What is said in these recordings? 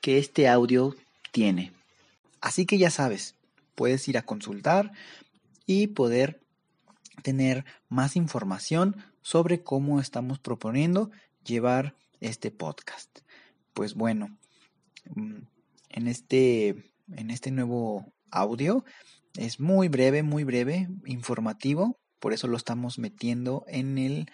que este audio tiene. Así que ya sabes, puedes ir a consultar y poder tener más información sobre cómo estamos proponiendo llevar este podcast. Pues bueno, mm, en este, en este nuevo audio es muy breve, muy breve, informativo, por eso lo estamos metiendo en el,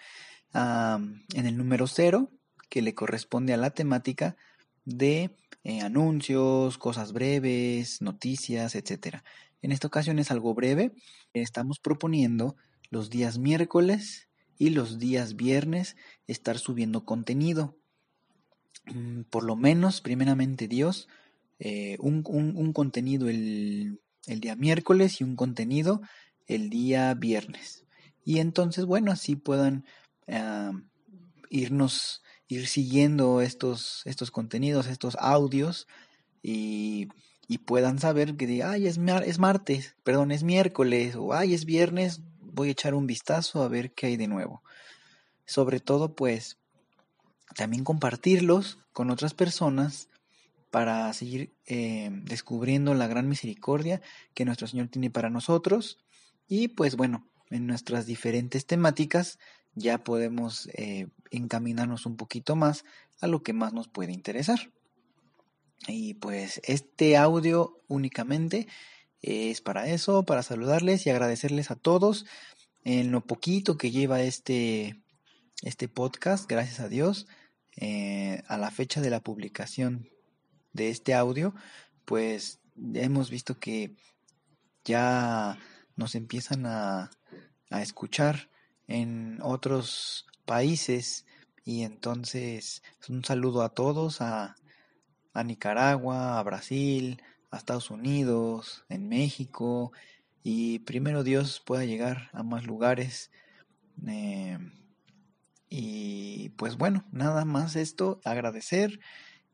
en el número cero, que le corresponde a la temática de eh, anuncios, cosas breves, noticias, etc. En esta ocasión es algo breve. Estamos proponiendo los días miércoles y los días viernes estar subiendo contenido. Mm, por lo menos, primeramente Dios, eh, un, contenido el, el día miércoles y un contenido el día viernes. Y entonces, bueno, así puedan ah, irnos, ir siguiendo estos, estos contenidos, estos audios y, y puedan saber que ay, es, es martes, perdón, es miércoles o ay, es viernes, voy a echar un vistazo a ver qué hay de nuevo. Sobre todo, pues, también compartirlos con otras personas para seguir eh, descubriendo la gran misericordia que nuestro Señor tiene para nosotros y pues bueno, en nuestras diferentes temáticas ya podemos eh, encaminarnos un poquito más a lo que más nos puede interesar. Y pues este audio únicamente es para eso, para saludarles y agradecerles a todos en lo poquito que lleva este, este podcast, gracias a Dios, eh, a la fecha de la publicación de este audio, pues hemos visto que ya nos empiezan a, a escuchar en otros países y entonces un saludo a todos, a, a Nicaragua, a Brasil, a Estados Unidos, en México y primero Dios pueda llegar a más lugares. Eh, y pues bueno, nada más esto, agradecer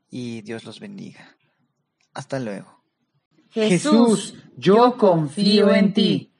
y Dios los bendiga. Hasta luego. Jesús, yo confío en ti.